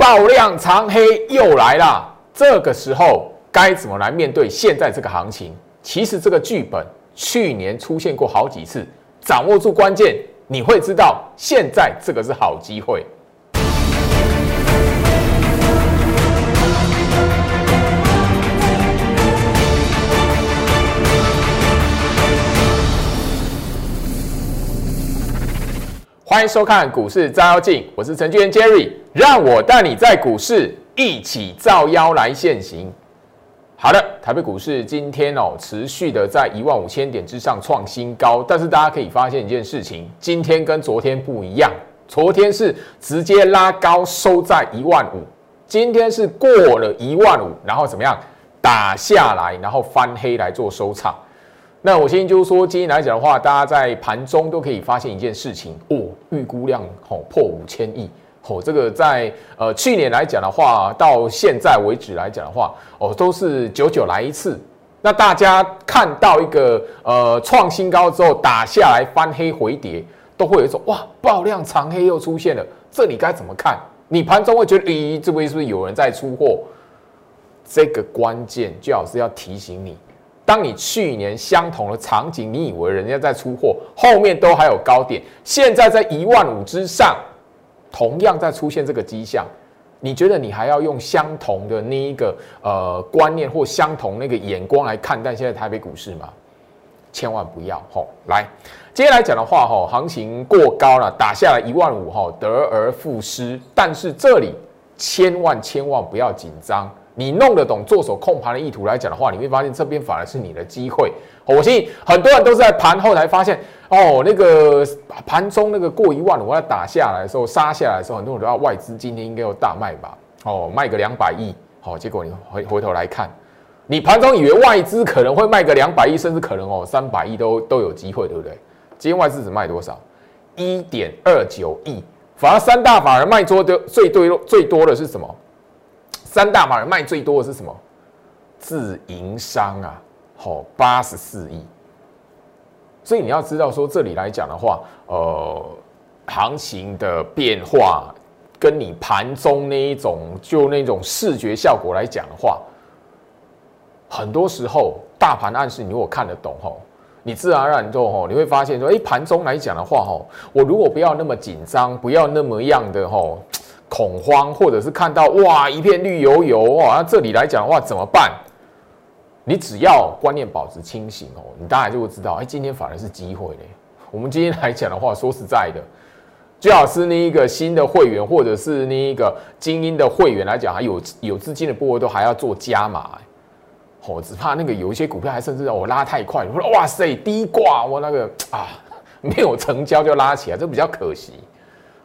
爆量长黑又来了。这个时候该怎么来面对现在这个行情？其实这个剧本去年出现过好几次，掌握住关键，你会知道现在这个是好机会。欢迎收看股市照妖镜，我是程序员 Jerry，让我带你在股市一起照妖来现行。好的，台北股市今天哦持续的在一万五千点之上创新高，但是大家可以发现一件事情，今天跟昨天不一样，昨天是直接拉高收在一万五，今天是过了一万五，然后怎么样打下来，然后翻黑来做收场。那我先就是说，今天来讲的话，大家在盘中都可以发现一件事情哦，预估量哦破五千亿哦，这个在呃去年来讲的话，到现在为止来讲的话哦，都是久久来一次。那大家看到一个呃创新高之后打下来翻黑回跌，都会有一种哇爆量长黑又出现了，这里该怎么看？你盘中会觉得咦，这边是不是有人在出货？这个关键最好是要提醒你。当你去年相同的场景，你以为人家在出货，后面都还有高点，现在在一万五之上，同样在出现这个迹象，你觉得你还要用相同的那一个呃观念或相同那个眼光来看待现在台北股市吗？千万不要吼！来，接下来讲的话吼，行情过高了，打下来一万五吼，得而复失，但是这里千万千万不要紧张。你弄得懂做手控盘的意图来讲的话，你会发现这边反而是你的机会。我相信很多人都是在盘后才发现，哦，那个盘中那个过一万，我要打下来的时候，杀下来的时候，很多人都要外资今天应该有大卖吧？哦，卖个两百亿，好，结果你回回头来看，你盘中以为外资可能会卖个两百亿，甚至可能哦三百亿都都有机会，对不对？今天外资只卖多少？一点二九亿，反而三大法人卖多的最多最多的是什么？三大法人卖最多的是什么？自营商啊，好八十四亿。所以你要知道说，这里来讲的话，呃，行情的变化跟你盘中那一种就那种视觉效果来讲的话，很多时候大盘暗示你如果看得懂吼，你自然而然就吼你会发现说，哎，盘中来讲的话吼，我如果不要那么紧张，不要那么样的吼。恐慌，或者是看到哇一片绿油油哇，那这里来讲的话怎么办？你只要观念保持清醒哦，你大概就会知道，哎，今天反而是机会嘞。我们今天来讲的话，说实在的，最好是那一个新的会员，或者是那一个精英的会员来讲，还有有资金的部位都还要做加码。哦，只怕那个有一些股票还甚至让我拉太快，我说哇塞低挂，我那个啊没有成交就拉起来，这比较可惜。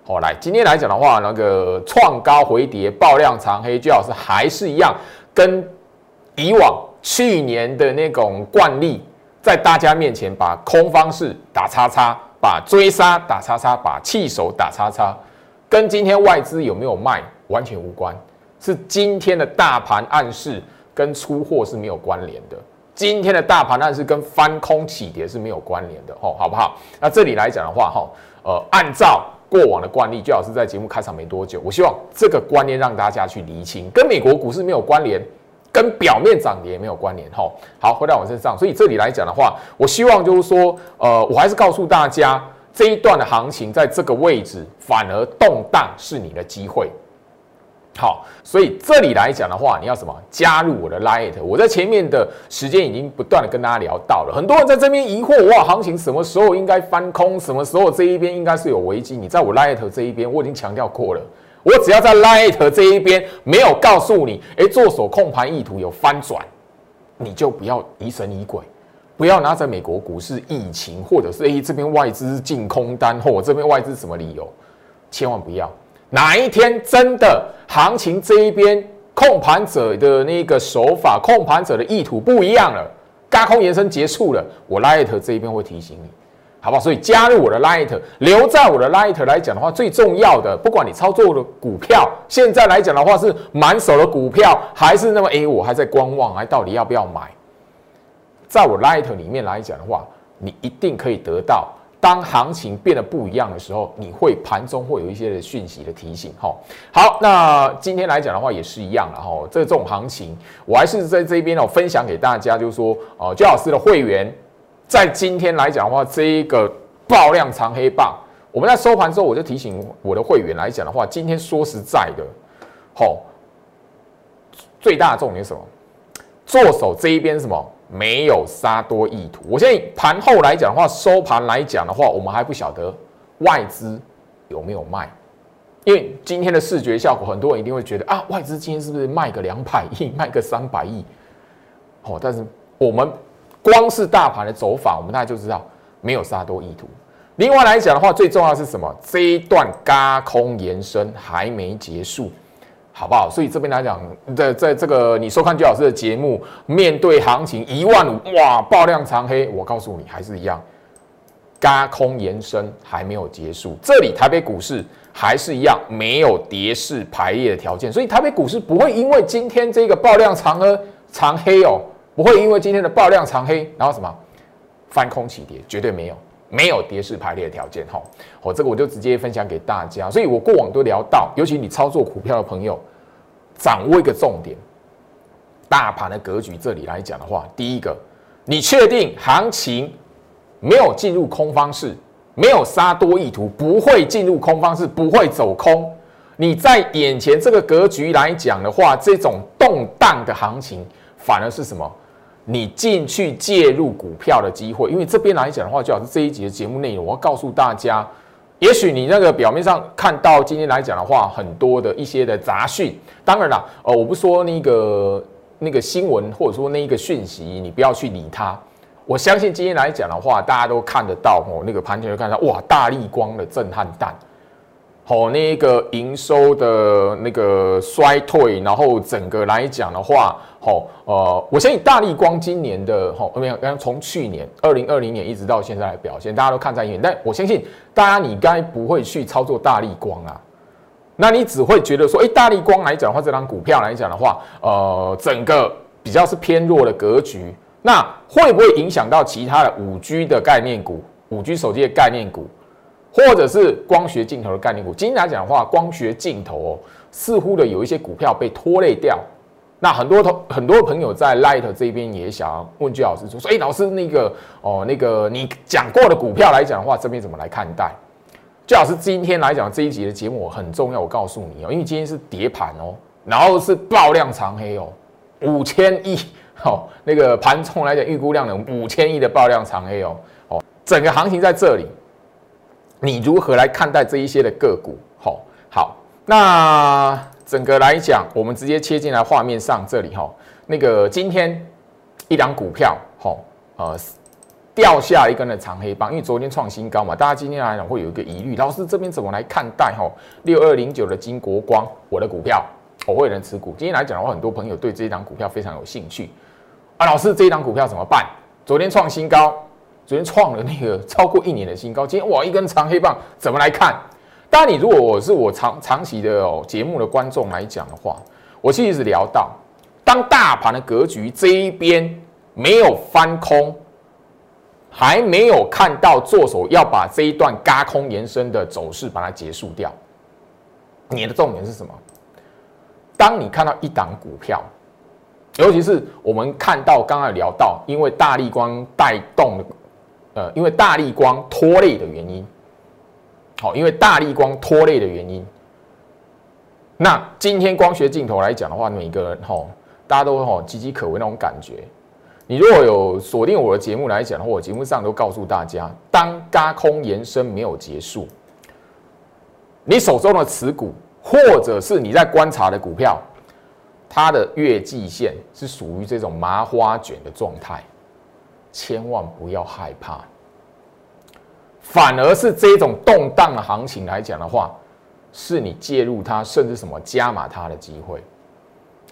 好，来今天来讲的话，那个创高回跌、爆量长黑，最好是还是一样，跟以往去年的那种惯例，在大家面前把空方式打叉叉，把追杀打叉叉，把弃手打叉叉，跟今天外资有没有卖完全无关，是今天的大盘暗示跟出货是没有关联的，今天的大盘暗示跟翻空起跌是没有关联的，吼，好不好？那这里来讲的话，吼，呃，按照。过往的惯例，最好是在节目开场没多久。我希望这个观念让大家去厘清，跟美国股市没有关联，跟表面涨跌没有关联。哈，好，回到我身上。所以这里来讲的话，我希望就是说，呃，我还是告诉大家，这一段的行情在这个位置，反而动荡是你的机会。好，所以这里来讲的话，你要什么？加入我的 Light。我在前面的时间已经不断的跟大家聊到了，很多人在这边疑惑，哇，行情什么时候应该翻空？什么时候这一边应该是有危机？你在我 Light 这一边，我已经强调过了，我只要在 Light 这一边没有告诉你，哎，做手控盘意图有翻转，你就不要疑神疑鬼，不要拿着美国股市疫情，或者是哎这边外资净空单，或我这边外资什么理由，千万不要。哪一天真的行情这一边控盘者的那个手法、控盘者的意图不一样了，高空延伸结束了，我 Light 这一边会提醒你，好不好？所以加入我的 Light，留在我的 Light 来讲的话，最重要的，不管你操作的股票，现在来讲的话是满手的股票，还是那么哎，我还在观望，还到底要不要买？在我 Light 里面来讲的话，你一定可以得到。当行情变得不一样的时候，你会盘中会有一些的讯息的提醒。哈，好，那今天来讲的话也是一样了。哈，这这种行情，我还是在这边呢分享给大家，就是说，呃，焦老师的会员在今天来讲的话，这一个爆量长黑棒，我们在收盘之后，我就提醒我的会员来讲的话，今天说实在的，好，最大重点是什么？做手这一边什么？没有杀多意图。我现在盘后来讲的话，收盘来讲的话，我们还不晓得外资有没有卖，因为今天的视觉效果，很多人一定会觉得啊，外资今天是不是卖个两百亿，卖个三百亿？哦，但是我们光是大盘的走法，我们大家就知道没有杀多意图。另外来讲的话，最重要是什么？这一段嘎空延伸还没结束。好不好？所以这边来讲，在在这个你收看最老师的节目，面对行情一万五，哇，爆量长黑，我告诉你还是一样，嘎空延伸还没有结束。这里台北股市还是一样没有跌势排列的条件，所以台北股市不会因为今天这个爆量长黑长黑哦，不会因为今天的爆量长黑，然后什么翻空起跌，绝对没有。没有跌势排列的条件哈，我这个我就直接分享给大家。所以我过往都聊到，尤其你操作股票的朋友，掌握一个重点，大盘的格局这里来讲的话，第一个，你确定行情没有进入空方式，没有杀多意图，不会进入空方式，不会走空。你在眼前这个格局来讲的话，这种动荡的行情，反而是什么？你进去介入股票的机会，因为这边来讲的话，就好是这一集的节目内容，我要告诉大家，也许你那个表面上看到今天来讲的话，很多的一些的杂讯，当然了，呃，我不说那个那个新闻或者说那一个讯息，你不要去理它。我相信今天来讲的话，大家都看得到哦，那个盘前就看到哇，大力光的震撼弹。好，那个营收的那个衰退，然后整个来讲的话，好，呃，我相信大力光今年的，好，没有，刚从去年二零二零年一直到现在的表现，大家都看在眼。但我相信大家，你该不会去操作大力光啊？那你只会觉得说，哎，大力光来讲的话，这张股票来讲的话，呃，整个比较是偏弱的格局，那会不会影响到其他的五 G 的概念股、五 G 手机的概念股？或者是光学镜头的概念股，今天来讲的话，光学镜头哦，似乎的有一些股票被拖累掉。那很多同很多朋友在 Light 这边也想要问句老师说，说哎，老师那个哦，那个你讲过的股票来讲的话，这边怎么来看待？最老师今天来讲这一集的节目很重要，我告诉你哦，因为今天是叠盘哦，然后是爆量长黑哦，五千亿哦，那个盘冲来讲预估量有五千亿的爆量长黑哦，哦，整个行情在这里。你如何来看待这一些的个股？好，好，那整个来讲，我们直接切进来画面上这里哈。那个今天一两股票，哈，呃，掉下一根的长黑棒，因为昨天创新高嘛，大家今天来讲会有一个疑虑，老师这边怎么来看待？哈，六二零九的金国光，我的股票，我会人持股。今天来讲的话，很多朋友对这一档股票非常有兴趣啊。老师，这一档股票怎么办？昨天创新高。昨天创了那个超过一年的新高，今天哇一根长黑棒，怎么来看？当然，你如果我是我长长期的哦节目的观众来讲的话，我其实聊到，当大盘的格局这一边没有翻空，还没有看到做手要把这一段嘎空延伸的走势把它结束掉，你的重点是什么？当你看到一档股票，尤其是我们看到刚刚聊到，因为大力光带动。呃，因为大力光拖累的原因，好，因为大力光拖累的原因，那今天光学镜头来讲的话，每个人哈，大家都哈岌岌可危那种感觉。你如果有锁定我的节目来讲的话，我节目上都告诉大家，当高空延伸没有结束，你手中的持股或者是你在观察的股票，它的月季线是属于这种麻花卷的状态。千万不要害怕，反而是这种动荡的行情来讲的话，是你介入它，甚至什么加码它的机会，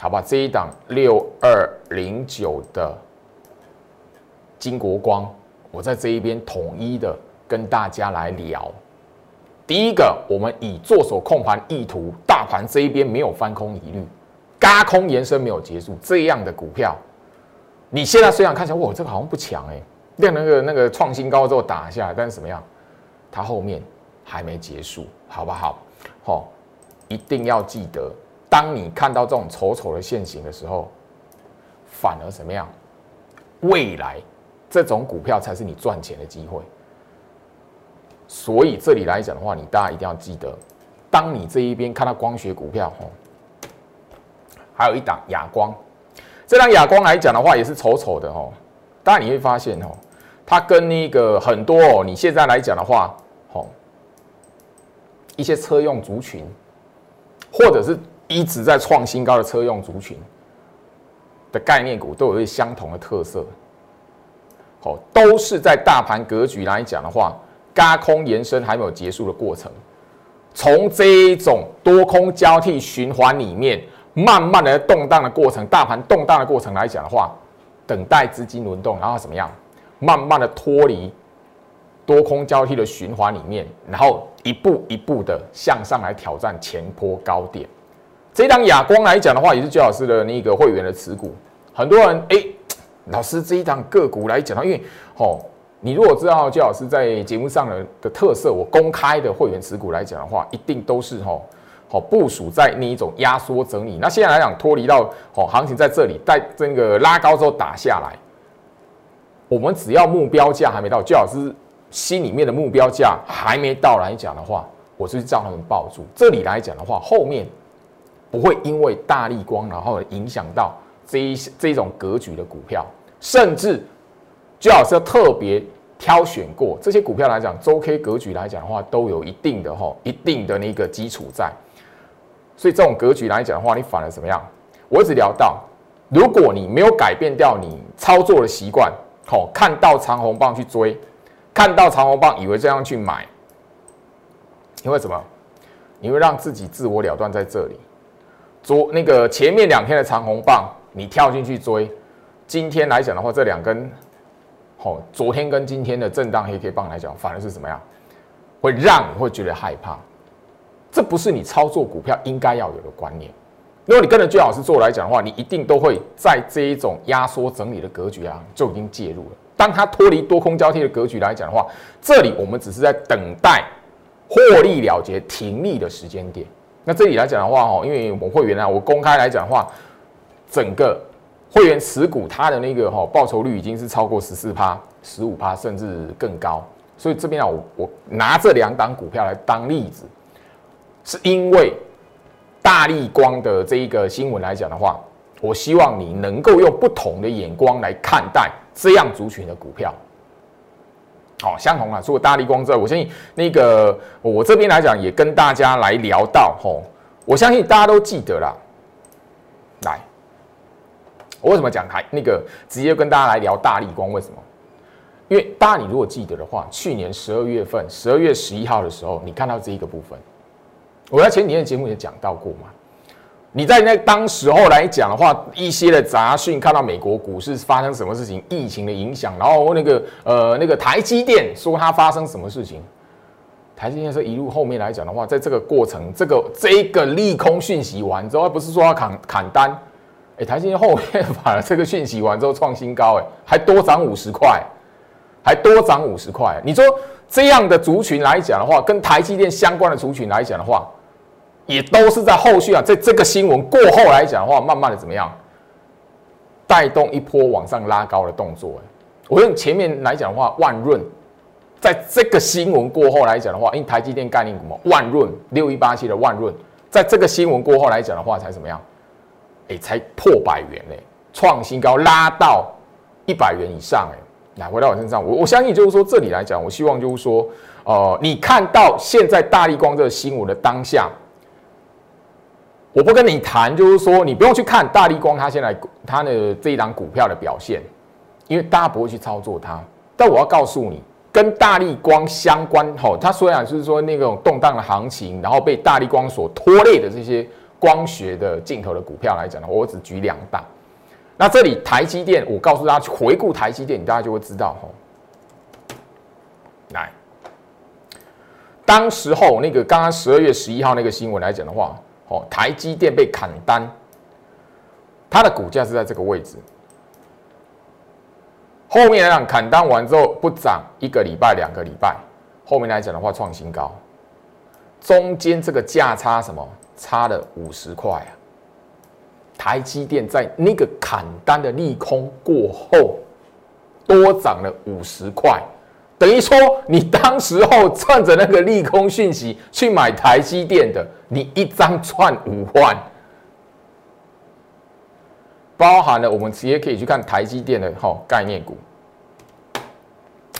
好吧？这一档六二零九的金国光，我在这一边统一的跟大家来聊。第一个，我们以做手控盘意图，大盘这一边没有翻空疑虑，嘎空延伸没有结束，这样的股票。你现在虽然看起来，哇，这个好像不强哎，练那个那个创新高之后打下来，但是怎么样？它后面还没结束，好不好？好，一定要记得，当你看到这种丑丑的线型的时候，反而怎么样？未来这种股票才是你赚钱的机会。所以这里来讲的话，你大家一定要记得，当你这一边看到光学股票，吼，还有一档哑光，这档哑光来讲的话，也是丑丑的，哦。当然你会发现，哦，它跟那个很多哦，你现在来讲的话，哦，一些车用族群，或者是一直在创新高的车用族群的概念股，都有一相同的特色，好，都是在大盘格局来讲的话。高空延伸还没有结束的过程，从这一种多空交替循环里面，慢慢的动荡的过程，大盘动荡的过程来讲的话，等待资金轮动，然后怎么样，慢慢的脱离多空交替的循环里面，然后一步一步的向上来挑战前坡高点。这档亚光来讲的话，也是周老师的那个会员的持股，很多人哎，老师这一档个股来讲，因为哦。你如果知道焦老师在节目上的的特色，我公开的会员持股来讲的话，一定都是吼好部署在那一种压缩整理。那现在来讲，脱离到哦行情在这里，在这个拉高之后打下来，我们只要目标价还没到，最好是心里面的目标价还没到来讲的话，我就叫他们抱住。这里来讲的话，后面不会因为大力光然后影响到这一这一种格局的股票，甚至。最好是要特别挑选过这些股票来讲，周 K 格局来讲的话，都有一定的哈一定的那个基础在。所以这种格局来讲的话，你反而怎么样？我一直聊到，如果你没有改变掉你操作的习惯，好，看到长红棒去追，看到长红棒以为这样去买，因为什么？你会让自己自我了断在这里。昨那个前面两天的长红棒，你跳进去追，今天来讲的话，这两根。哦，昨天跟今天的震荡黑 K 棒来讲，反而是怎么样？会让你会觉得害怕。这不是你操作股票应该要有的观念。如果你跟着最老师做来讲的话，你一定都会在这一种压缩整理的格局啊，就已经介入了。当它脱离多空交替的格局来讲的话，这里我们只是在等待获利了结、停利的时间点。那这里来讲的话，哦，因为我们会员啊，我公开来讲的话，整个。会员持股，它的那个哈报酬率已经是超过十四趴、十五趴，甚至更高。所以这边啊，我我拿这两档股票来当例子，是因为大力光的这一个新闻来讲的话，我希望你能够用不同的眼光来看待这样族群的股票。好，相同啊，除了大力光之外，我相信那个我这边来讲也跟大家来聊到吼，我相信大家都记得啦，来。我为什么讲台那个直接跟大家来聊大力光？为什么？因为大家你如果记得的话，去年十二月份十二月十一号的时候，你看到这一个部分，我在前几天节目也讲到过嘛。你在那当时候来讲的话，一些的杂讯，看到美国股市发生什么事情，疫情的影响，然后那个呃那个台积电说它发生什么事情，台积电是一路后面来讲的话，在这个过程，这个这一个利空讯息完之后，不是说要砍砍单。哎，台积电后面 把这个讯息完之后创新高，哎，还多涨五十块，还多涨五十块。你说这样的族群来讲的话，跟台积电相关的族群来讲的话，也都是在后续啊，在这个新闻过后来讲的话，慢慢的怎么样，带动一波往上拉高的动作。我用前面来讲的话，万润在这个新闻过后来讲的话，因为台积电概念股嘛，万润六一八七的万润，在这个新闻过后来讲的话，才怎么样？哎，才破百元嘞，创新高拉到一百元以上哎，来回到我身上，我我相信就是说这里来讲，我希望就是说，呃，你看到现在大力光这个新闻的当下，我不跟你谈，就是说你不用去看大力光它现在它的这一档股票的表现，因为大家不会去操作它，但我要告诉你，跟大力光相关吼，它虽然就是说那种动荡的行情，然后被大力光所拖累的这些。光学的镜头的股票来讲呢，我只举两档。那这里台积电，我告诉大家，回顾台积电，你大家就会知道吼。来，当时候那个刚刚十二月十一号那个新闻来讲的话，哦，台积电被砍单，它的股价是在这个位置。后面来讲砍单完之后不涨一个礼拜、两个礼拜，后面来讲的话创新高，中间这个价差什么差了五十块啊？台积电在那个砍单的利空过后，多涨了五十块，等于说你当时候趁着那个利空讯息去买台积电的，你一张赚五万，包含了我们直接可以去看台积电的哈概念股。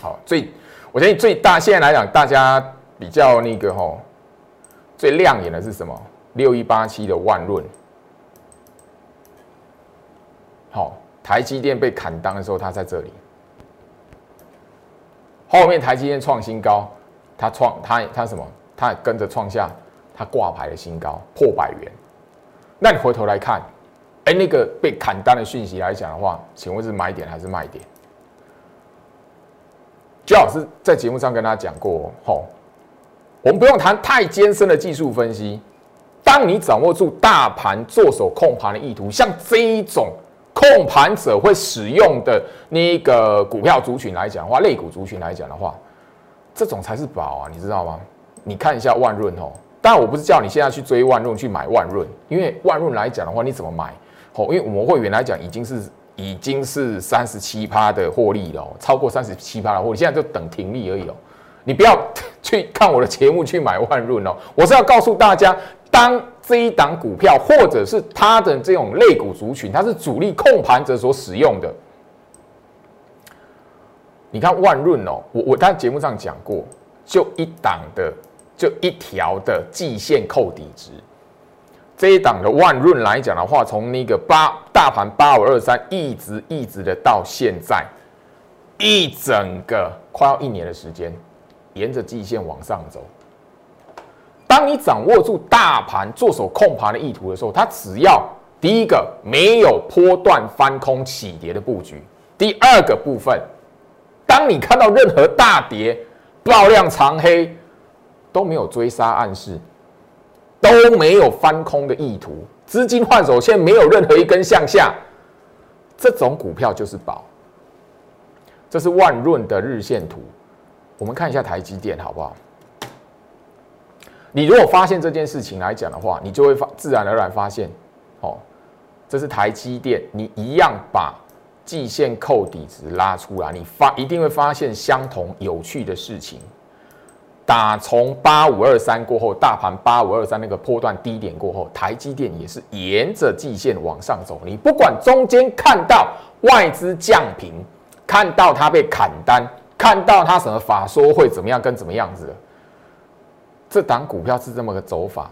好，最我觉得最大现在来讲，大家比较那个哈最亮眼的是什么？六一八七的万润。好，台积电被砍单的时候，它在这里。后面台积电创新高，它创它它什么？它跟着创下它挂牌的新高，破百元。那你回头来看，哎，那个被砍单的讯息来讲的话，请问是买点还是卖点？周老师在节目上跟大家讲过，吼，我们不用谈太艰深的技术分析。当你掌握住大盘做手控盘的意图，像这一种。控盘者会使用的那个股票族群来讲的话，类股族群来讲的话，这种才是宝啊，你知道吗？你看一下万润哦，当然我不是叫你现在去追万润去买万润，因为万润来讲的话，你怎么买？哦，因为我们会员来讲已经是已经是三十七趴的获利了，超过三十七趴的获利，现在就等停利而已哦。你不要 去看我的节目去买万润哦，我是要告诉大家。当这一档股票，或者是它的这种类股族群，它是主力控盘者所使用的。你看万润哦，我我在节目上讲过，就一档的，就一条的季线扣底值。这一档的万润来讲的话，从那个八大盘八五二三，一直一直的到现在，一整个快要一年的时间，沿着季线往上走。当你掌握住大盘做手控盘的意图的时候，它只要第一个没有波段翻空起跌的布局，第二个部分，当你看到任何大跌、爆量长黑都没有追杀暗示，都没有翻空的意图，资金换手线没有任何一根向下，这种股票就是宝。这是万润的日线图，我们看一下台积电好不好？你如果发现这件事情来讲的话，你就会发自然而然发现，哦，这是台积电，你一样把季线扣底值拉出来，你发一定会发现相同有趣的事情。打从八五二三过后，大盘八五二三那个波段低点过后，台积电也是沿着季线往上走。你不管中间看到外资降平，看到它被砍单，看到它什么法说会怎么样跟怎么样子的。这档股票是这么个走法，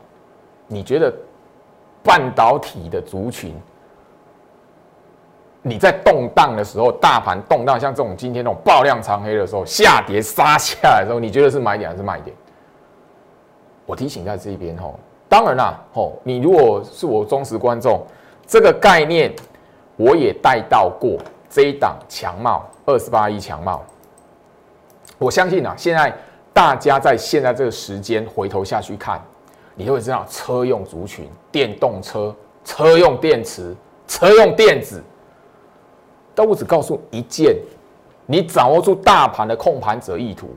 你觉得半导体的族群，你在动荡的时候，大盘动荡，像这种今天这种爆量长黑的时候，下跌杀下来的时候，你觉得是买点还是卖点？我提醒在这边吼，当然啦吼，你如果是我忠实观众，这个概念我也带到过这一档强茂二十八亿强茂，我相信啊，现在。大家在现在这个时间回头下去看，你就会知道车用族群、电动车、车用电池、车用电子。但我只告诉一件：你掌握住大盘的控盘者意图，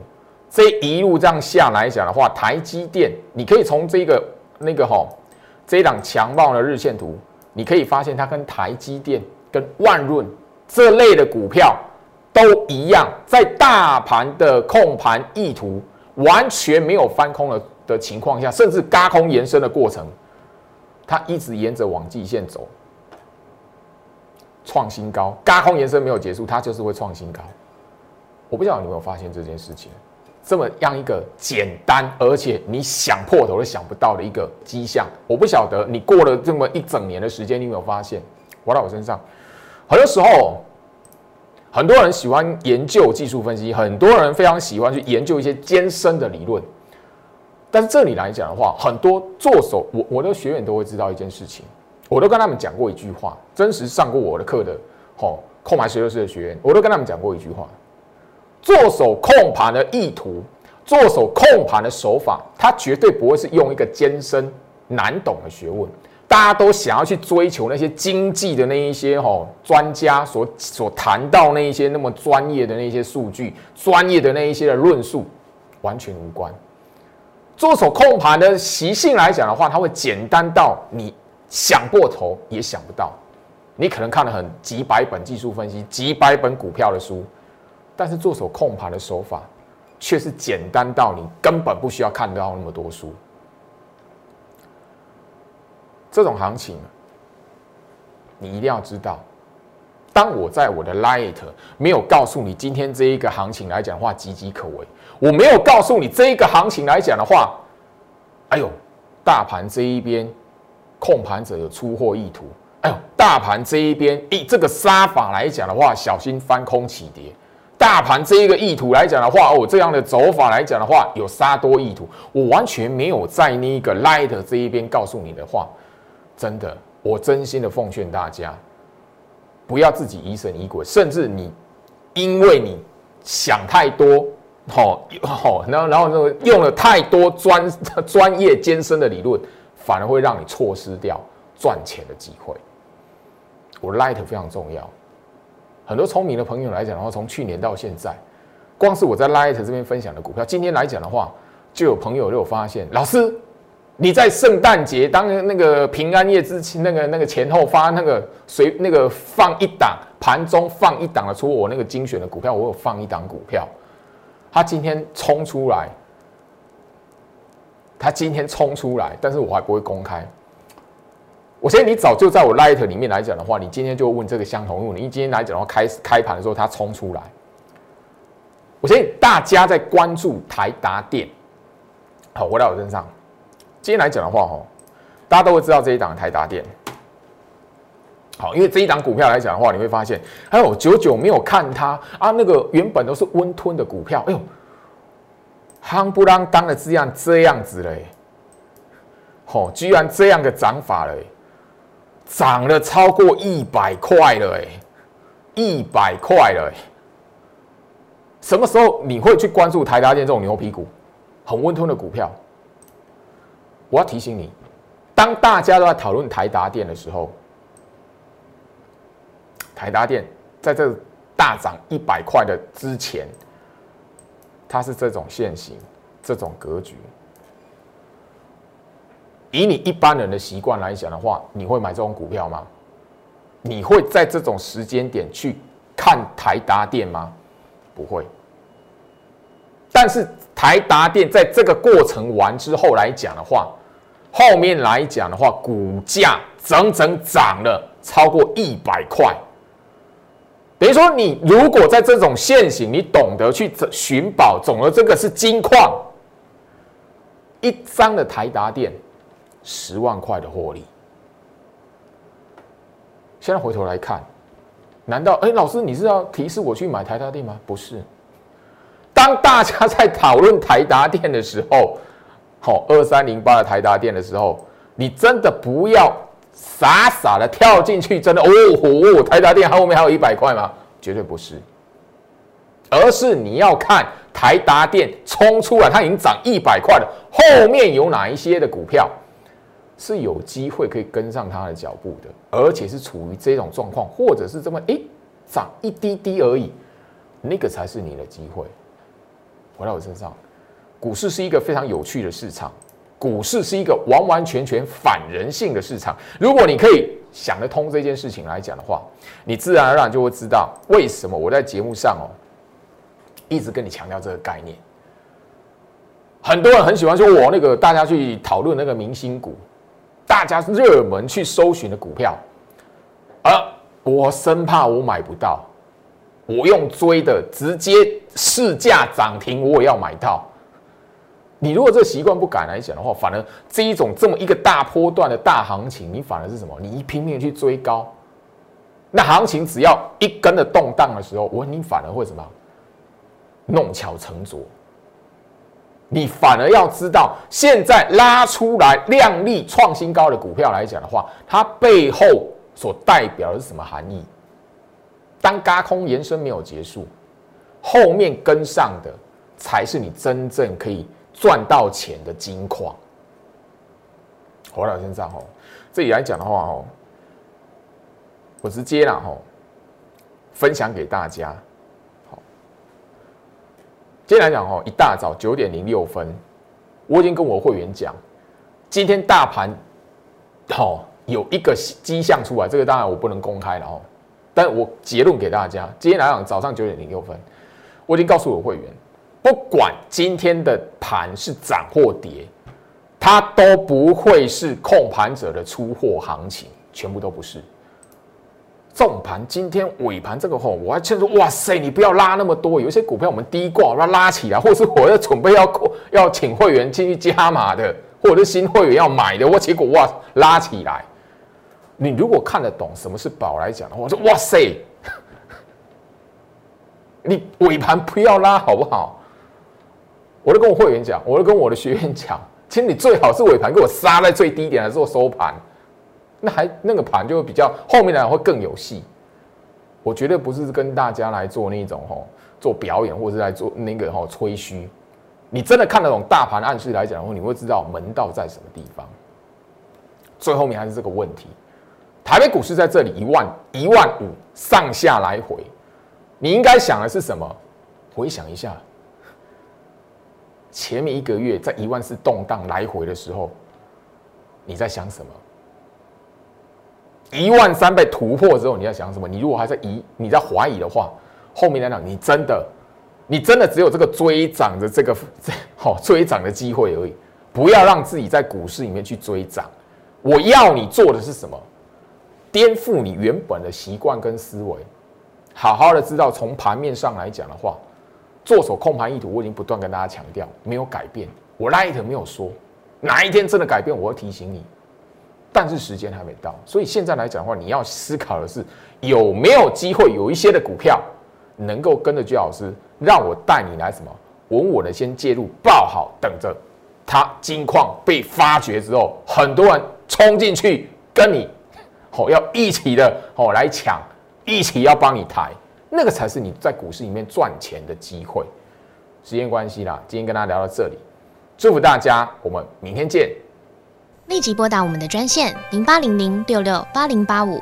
这一路这样下来讲的话，台积电，你可以从这个那个哈这一档强暴的日线图，你可以发现它跟台积电、跟万润这类的股票。都一样，在大盘的控盘意图完全没有翻空了的情况下，甚至嘎空延伸的过程，它一直沿着往季线走，创新高。嘎空延伸没有结束，它就是会创新高。我不知道你有没有发现这件事情，这么样一个简单而且你想破头都想不到的一个迹象。我不晓得你过了这么一整年的时间，你有没有发现，活到我身上，很多时候。很多人喜欢研究技术分析，很多人非常喜欢去研究一些艰深的理论。但是这里来讲的话，很多做手，我我的学员都会知道一件事情，我都跟他们讲过一句话，真实上过我的课的，吼，控盘十六师的学员，我都跟他们讲过一句话：做手控盘的意图，做手控盘的手法，它绝对不会是用一个艰深难懂的学问。大家都想要去追求那些经济的那一些哈专家所所谈到那一些那么专业的那些数据，专业的那一些的论述。完全无关。做手控盘的习性来讲的话，它会简单到你想过头也想不到。你可能看了很几百本技术分析、几百本股票的书，但是做手控盘的手法却是简单到你根本不需要看到那么多书。这种行情，你一定要知道。当我在我的 Light 没有告诉你今天这一个行情来讲的话岌岌可危，我没有告诉你这一个行情来讲的话，哎呦，大盘这一边控盘者有出货意图，哎呦，大盘这一边以这个杀法来讲的话，小心翻空起跌。大盘这一个意图来讲的话，哦，这样的走法来讲的话，有杀多意图，我完全没有在那个 Light 这一边告诉你的话。真的，我真心的奉劝大家，不要自己疑神疑鬼，甚至你因为你想太多，好，好，然后然后那个用了太多专 专业艰深的理论，反而会让你错失掉赚钱的机会。我 light 非常重要，很多聪明的朋友来讲的话，从去年到现在，光是我在 light 这边分享的股票，今天来讲的话，就有朋友就有发现，老师。你在圣诞节当那个平安夜之前，那个那个前后发那个随那个放一档盘中放一档的出我那个精选的股票，我有放一档股票，它今天冲出来，它今天冲出来，但是我还不会公开。我相信你早就在我 Light 里面来讲的话，你今天就问这个相同问题。你今天来讲的话，开开盘的时候它冲出来，我相信大家在关注台达电，好，回到我身上。今天来讲的话，哈，大家都会知道这一档台达电。好，因为这一档股票来讲的话，你会发现，哎呦，久久没有看它啊，那个原本都是温吞的股票，哎呦，夯不啷当的这样这样子嘞，吼，居然这样的涨法嘞，涨了超过一百块了，哎，一百块了，什么时候你会去关注台达电这种牛皮股，很温吞的股票？我要提醒你，当大家都在讨论台达电的时候，台达电在这大涨一百块的之前，它是这种线型、这种格局。以你一般人的习惯来讲的话，你会买这种股票吗？你会在这种时间点去看台达电吗？不会。但是台达电在这个过程完之后来讲的话，后面来讲的话，股价整整涨了超过一百块。等于说，你如果在这种现行，你懂得去寻宝，总的这个是金矿，一张的台达电十万块的获利。现在回头来看，难道哎，老师你是要提示我去买台达电吗？不是。当大家在讨论台达电的时候。好，二三零八的台达电的时候，你真的不要傻傻的跳进去，真的哦吼，台达电后面还有一百块吗？绝对不是，而是你要看台达电冲出来，它已经涨一百块了，后面有哪一些的股票是有机会可以跟上它的脚步的，而且是处于这种状况，或者是这么诶涨一滴滴而已，那个才是你的机会。回到我身上。股市是一个非常有趣的市场，股市是一个完完全全反人性的市场。如果你可以想得通这件事情来讲的话，你自然而然就会知道为什么我在节目上哦，一直跟你强调这个概念。很多人很喜欢说我那个大家去讨论那个明星股，大家热门去搜寻的股票，而我生怕我买不到，我用追的直接市价涨停，我也要买到。你如果这习惯不改来讲的话，反而这一种这么一个大波段的大行情，你反而是什么？你一拼命去追高，那行情只要一根的动荡的时候，我你反而会什么？弄巧成拙。你反而要知道，现在拉出来量丽创新高的股票来讲的话，它背后所代表的是什么含义？当高空延伸没有结束，后面跟上的才是你真正可以。赚到钱的金矿，回到身上哦，这里来讲的话哦，我直接啦吼，分享给大家。好，今天来讲哦，一大早九点零六分，我已经跟我会员讲，今天大盘好有一个迹象出来，这个当然我不能公开了哦，但我结论给大家，今天来讲早上九点零六分，我已经告诉我会员，不管今天的盘是涨或跌，它都不会是控盘者的出货行情，全部都不是。重盘今天尾盘这个吼，我还劝说，哇塞，你不要拉那么多，有一些股票我们低挂，把它拉起来，或是我要准备要要请会员进去加码的，或者是新会员要买的，我结果哇拉起来。你如果看得懂什么是宝来讲的话，我说哇塞，你尾盘不要拉好不好？我都跟我会员讲，我都跟我的学员讲，其实你最好是尾盘给我杀在最低点来做收盘。那还那个盘就会比较后面来会更有戏，我绝对不是跟大家来做那种吼做表演或者是来做那个吼吹嘘，你真的看得懂大盘暗示来讲的话，你会知道门道在什么地方。最后面还是这个问题，台北股市在这里一万一万五上下来回，你应该想的是什么？回想一下，前面一个月在一万四动荡来回的时候，你在想什么？一万三被突破之后，你要想什么？你如果还在疑，你在怀疑的话，后面来讲，你真的，你真的只有这个追涨的这个这 好追涨的机会而已。不要让自己在股市里面去追涨。我要你做的是什么？颠覆你原本的习惯跟思维，好好的知道从盘面上来讲的话，做手控盘意图，我已经不断跟大家强调，没有改变。我 light 没有说，哪一天真的改变，我会提醒你。但是时间还没到，所以现在来讲的话，你要思考的是有没有机会有一些的股票能够跟着居老师，让我带你来什么稳稳的先介入，抱好，等着它金矿被发掘之后，很多人冲进去跟你哦，要一起的哦来抢，一起要帮你抬，那个才是你在股市里面赚钱的机会。时间关系啦，今天跟大家聊到这里，祝福大家，我们明天见。立即拨打我们的专线零八零零六六八零八五